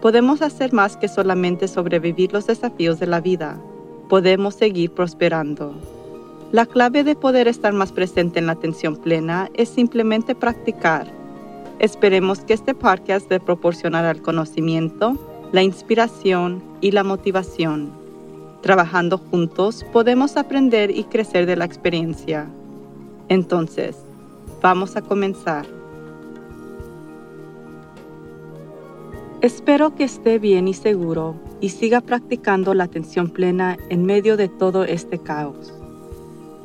podemos hacer más que solamente sobrevivir los desafíos de la vida. Podemos seguir prosperando. La clave de poder estar más presente en la atención plena es simplemente practicar. Esperemos que este podcast le proporcionará el conocimiento, la inspiración y la motivación. Trabajando juntos podemos aprender y crecer de la experiencia. Entonces, vamos a comenzar. Espero que esté bien y seguro y siga practicando la atención plena en medio de todo este caos.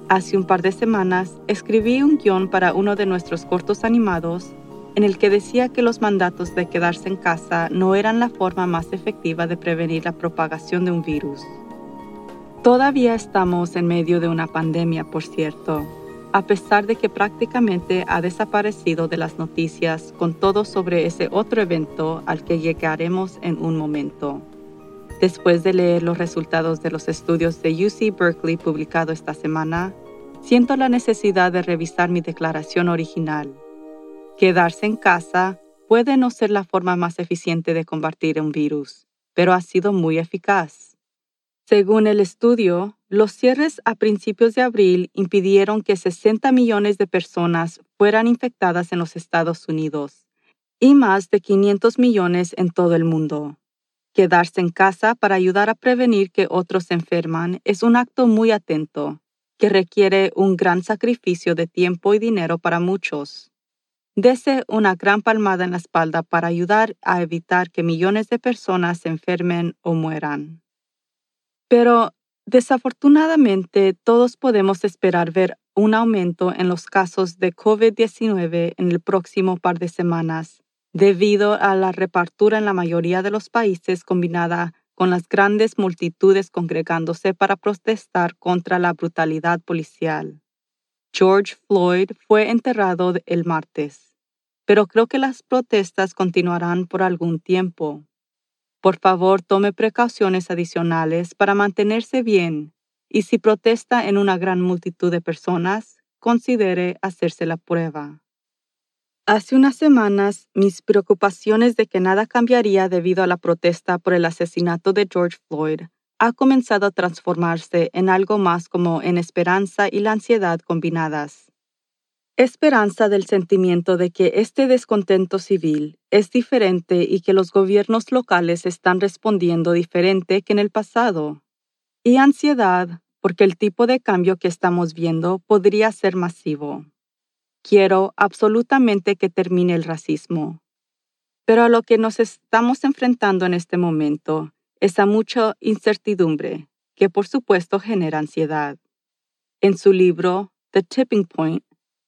Hace un par de semanas escribí un guion para uno de nuestros cortos animados en el que decía que los mandatos de quedarse en casa no eran la forma más efectiva de prevenir la propagación de un virus. Todavía estamos en medio de una pandemia, por cierto, a pesar de que prácticamente ha desaparecido de las noticias con todo sobre ese otro evento al que llegaremos en un momento. Después de leer los resultados de los estudios de UC Berkeley publicado esta semana, siento la necesidad de revisar mi declaración original. Quedarse en casa puede no ser la forma más eficiente de combatir un virus, pero ha sido muy eficaz. Según el estudio, los cierres a principios de abril impidieron que 60 millones de personas fueran infectadas en los Estados Unidos y más de 500 millones en todo el mundo. Quedarse en casa para ayudar a prevenir que otros se enferman es un acto muy atento, que requiere un gran sacrificio de tiempo y dinero para muchos. Dese una gran palmada en la espalda para ayudar a evitar que millones de personas se enfermen o mueran. Pero Desafortunadamente, todos podemos esperar ver un aumento en los casos de COVID-19 en el próximo par de semanas, debido a la repartura en la mayoría de los países combinada con las grandes multitudes congregándose para protestar contra la brutalidad policial. George Floyd fue enterrado el martes, pero creo que las protestas continuarán por algún tiempo. Por favor, tome precauciones adicionales para mantenerse bien y si protesta en una gran multitud de personas, considere hacerse la prueba. Hace unas semanas, mis preocupaciones de que nada cambiaría debido a la protesta por el asesinato de George Floyd ha comenzado a transformarse en algo más como en esperanza y la ansiedad combinadas esperanza del sentimiento de que este descontento civil es diferente y que los gobiernos locales están respondiendo diferente que en el pasado. Y ansiedad porque el tipo de cambio que estamos viendo podría ser masivo. Quiero absolutamente que termine el racismo. Pero a lo que nos estamos enfrentando en este momento es a mucha incertidumbre, que por supuesto genera ansiedad. En su libro The Tipping Point,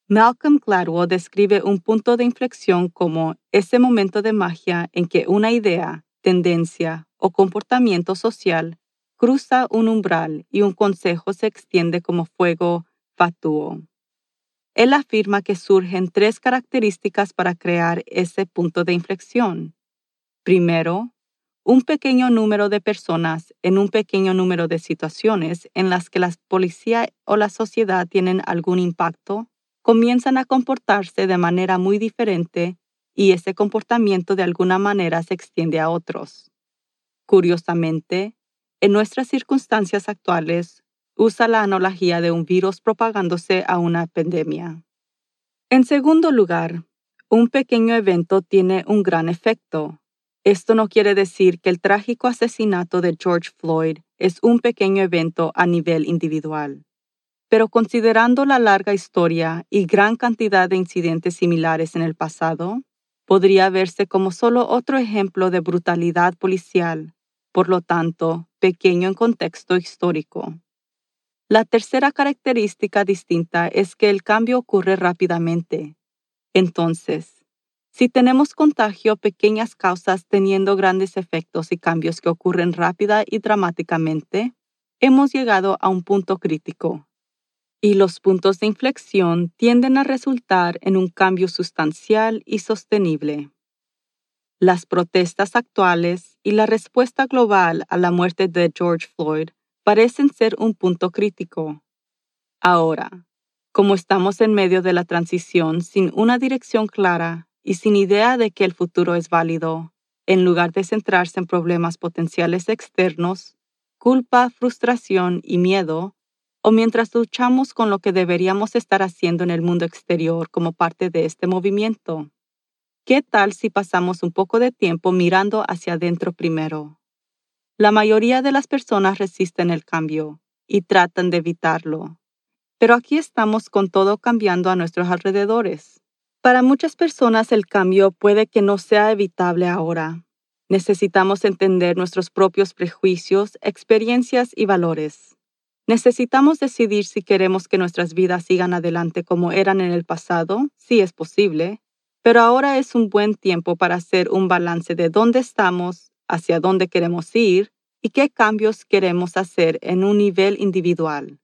Malcolm Gladwell describe un punto de inflexión como ese momento de magia en que una idea, tendencia o comportamiento social cruza un umbral y un consejo se extiende como fuego fatuo. Él afirma que surgen tres características para crear ese punto de inflexión. Primero, un pequeño número de personas en un pequeño número de situaciones en las que la policía o la sociedad tienen algún impacto comienzan a comportarse de manera muy diferente y ese comportamiento de alguna manera se extiende a otros. Curiosamente, en nuestras circunstancias actuales, usa la analogía de un virus propagándose a una pandemia. En segundo lugar, un pequeño evento tiene un gran efecto. Esto no quiere decir que el trágico asesinato de George Floyd es un pequeño evento a nivel individual pero considerando la larga historia y gran cantidad de incidentes similares en el pasado, podría verse como solo otro ejemplo de brutalidad policial, por lo tanto, pequeño en contexto histórico. La tercera característica distinta es que el cambio ocurre rápidamente. Entonces, Si tenemos contagio, pequeñas causas teniendo grandes efectos y cambios que ocurren rápida y dramáticamente, hemos llegado a un punto crítico. Y los puntos de inflexión tienden a resultar en un cambio sustancial y sostenible. Las protestas actuales y la respuesta global a la muerte de George Floyd parecen ser un punto crítico. Ahora, como estamos en medio de la transición sin una dirección clara y sin idea de que el futuro es válido, en lugar de centrarse en problemas potenciales externos, culpa, frustración y miedo, o mientras luchamos con lo que deberíamos estar haciendo en el mundo exterior como parte de este movimiento. ¿Qué tal si pasamos un poco de tiempo mirando hacia adentro primero? La mayoría de las personas resisten el cambio y tratan de evitarlo. Pero aquí estamos con todo cambiando a nuestros alrededores. Para muchas personas el cambio puede que no sea evitable ahora. Necesitamos entender nuestros propios prejuicios, experiencias y valores. Necesitamos decidir si queremos que nuestras vidas sigan adelante como eran en el pasado, si es posible, pero ahora es un buen tiempo para hacer un balance de dónde estamos, hacia dónde queremos ir y qué cambios queremos hacer en un nivel individual.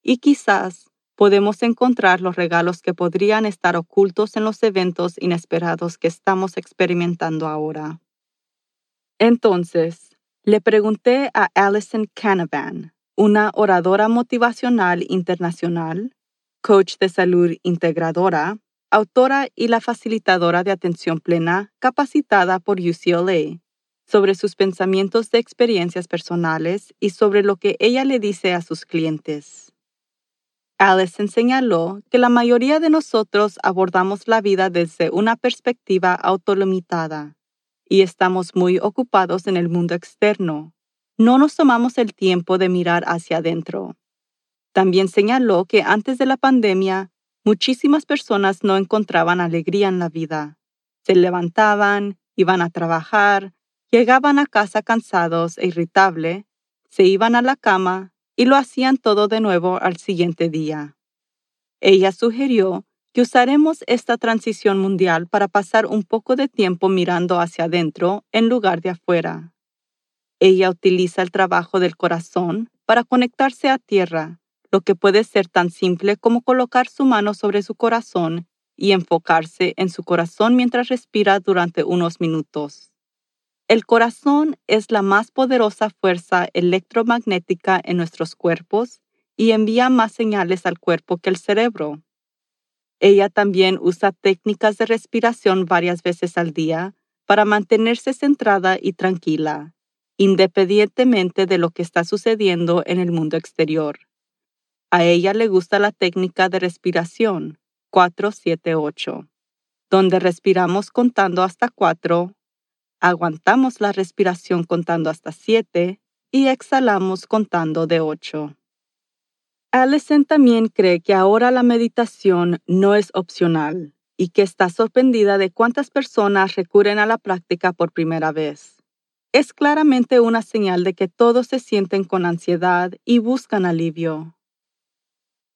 Y quizás podemos encontrar los regalos que podrían estar ocultos en los eventos inesperados que estamos experimentando ahora. Entonces, le pregunté a Alison Canavan, una oradora motivacional internacional, coach de salud integradora, autora y la facilitadora de atención plena capacitada por UCLA, sobre sus pensamientos de experiencias personales y sobre lo que ella le dice a sus clientes. Allison señaló que la mayoría de nosotros abordamos la vida desde una perspectiva autolimitada y estamos muy ocupados en el mundo externo. No nos tomamos el tiempo de mirar hacia adentro. También señaló que antes de la pandemia, muchísimas personas no encontraban alegría en la vida. Se levantaban, iban a trabajar, llegaban a casa cansados e irritables, se iban a la cama y lo hacían todo de nuevo al siguiente día. Ella sugirió que usaremos esta transición mundial para pasar un poco de tiempo mirando hacia adentro en lugar de afuera. Ella utiliza el trabajo del corazón para conectarse a tierra, lo que puede ser tan simple como colocar su mano sobre su corazón y enfocarse en su corazón mientras respira durante unos minutos. El corazón es la más poderosa fuerza electromagnética en nuestros cuerpos y envía más señales al cuerpo que el cerebro. Ella también usa técnicas de respiración varias veces al día para mantenerse centrada y tranquila, independientemente de lo que está sucediendo en el mundo exterior. A ella le gusta la técnica de respiración 478, donde respiramos contando hasta 4 Aguantamos la respiración contando hasta 7 y exhalamos contando de 8. Allison también cree que ahora la meditación no es opcional y que está sorprendida de cuántas personas recurren a la práctica por primera vez. Es claramente una señal de que todos se sienten con ansiedad y buscan alivio.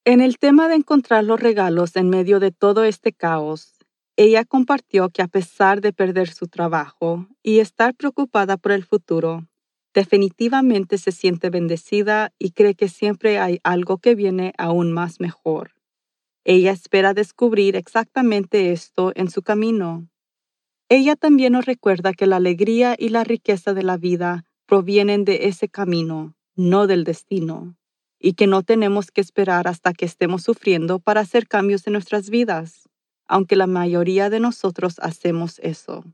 En el tema de encontrar los regalos en medio de todo este caos, ella compartió que a pesar de perder su trabajo y estar preocupada por el futuro, definitivamente se siente bendecida y cree que siempre hay algo que viene aún más mejor. Ella espera descubrir exactamente esto en su camino. Ella también nos recuerda que la alegría y la riqueza de la vida provienen de ese camino, no del destino, y que no tenemos que esperar hasta que estemos sufriendo para hacer cambios en nuestras vidas aunque la mayoría de nosotros hacemos eso.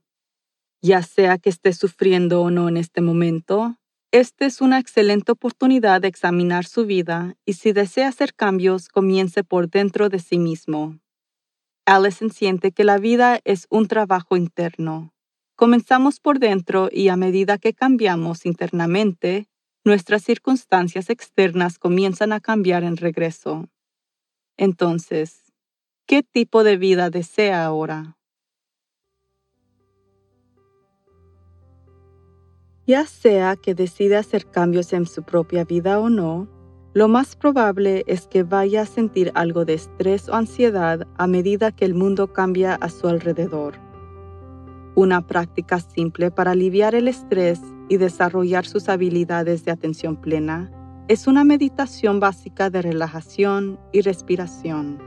Ya sea que esté sufriendo o no en este momento, esta es una excelente oportunidad de examinar su vida y si desea hacer cambios, comience por dentro de sí mismo. Allison siente que la vida es un trabajo interno. Comenzamos por dentro y a medida que cambiamos internamente, nuestras circunstancias externas comienzan a cambiar en regreso. Entonces, ¿Qué tipo de vida desea ahora? Ya sea que decida hacer cambios en su propia vida o no, lo más probable es que vaya a sentir algo de estrés o ansiedad a medida que el mundo cambia a su alrededor. Una práctica simple para aliviar el estrés y desarrollar sus habilidades de atención plena es una meditación básica de relajación y respiración.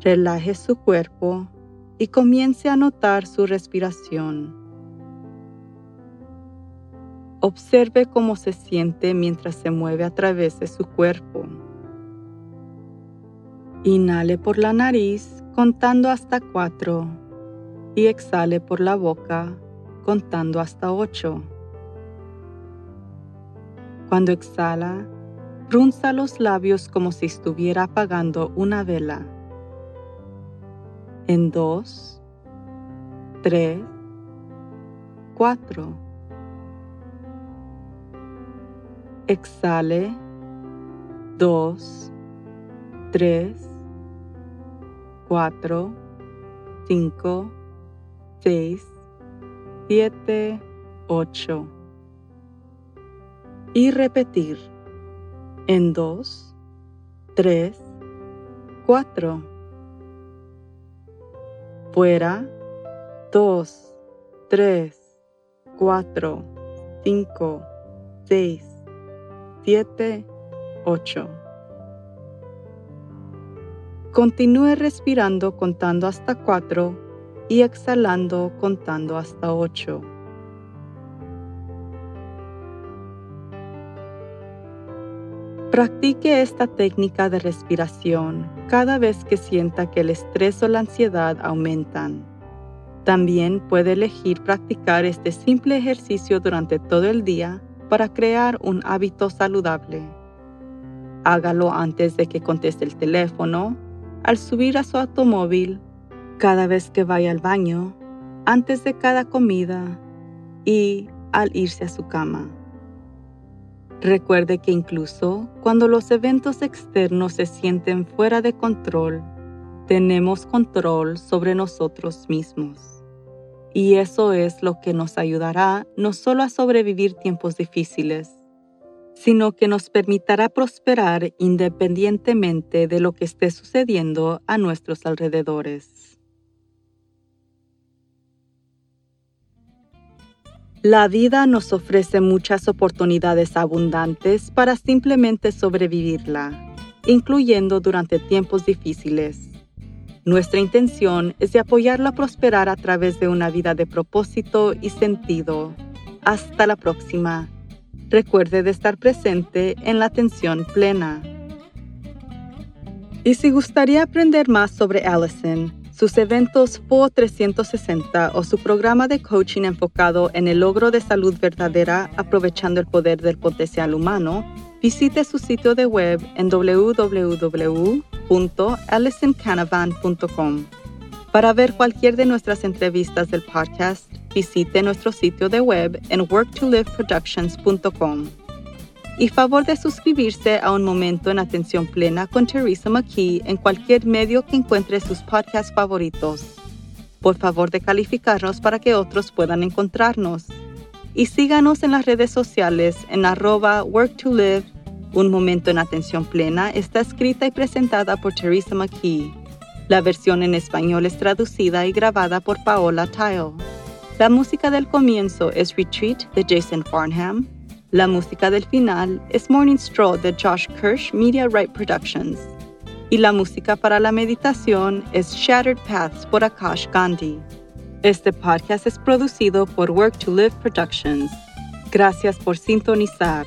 Relaje su cuerpo y comience a notar su respiración. Observe cómo se siente mientras se mueve a través de su cuerpo. Inhale por la nariz contando hasta cuatro y exhale por la boca contando hasta ocho. Cuando exhala, runza los labios como si estuviera apagando una vela en dos, tres, cuatro. Exhale, dos, tres, cuatro, cinco, seis, siete, ocho. Y repetir. En dos, tres, cuatro. Fuera, 2, 3, 4, 5, 6, 7, 8. Continúe respirando contando hasta 4 y exhalando contando hasta 8. Practique esta técnica de respiración cada vez que sienta que el estrés o la ansiedad aumentan. También puede elegir practicar este simple ejercicio durante todo el día para crear un hábito saludable. Hágalo antes de que conteste el teléfono, al subir a su automóvil, cada vez que vaya al baño, antes de cada comida y al irse a su cama. Recuerde que incluso cuando los eventos externos se sienten fuera de control, tenemos control sobre nosotros mismos. Y eso es lo que nos ayudará no solo a sobrevivir tiempos difíciles, sino que nos permitirá prosperar independientemente de lo que esté sucediendo a nuestros alrededores. La vida nos ofrece muchas oportunidades abundantes para simplemente sobrevivirla, incluyendo durante tiempos difíciles. Nuestra intención es de apoyarla a prosperar a través de una vida de propósito y sentido. Hasta la próxima. Recuerde de estar presente en la atención plena. Y si gustaría aprender más sobre Allison, sus eventos FO 360 o su programa de coaching enfocado en el logro de salud verdadera aprovechando el poder del potencial humano, visite su sitio de web en www.allisoncanavan.com. Para ver cualquier de nuestras entrevistas del podcast, visite nuestro sitio de web en worktoliveproductions.com y favor de suscribirse a Un Momento en Atención Plena con Teresa McKee en cualquier medio que encuentre sus podcasts favoritos. Por favor de calificarnos para que otros puedan encontrarnos. Y síganos en las redes sociales en arroba work to live. Un Momento en Atención Plena está escrita y presentada por Teresa McKee. La versión en español es traducida y grabada por Paola Tile. La música del comienzo es Retreat de Jason Farnham la música del final es Morning Stroll de Josh Kirsch Media Right Productions. Y la música para la meditación es Shattered Paths por Akash Gandhi. Este podcast es producido por Work to Live Productions. Gracias por sintonizar.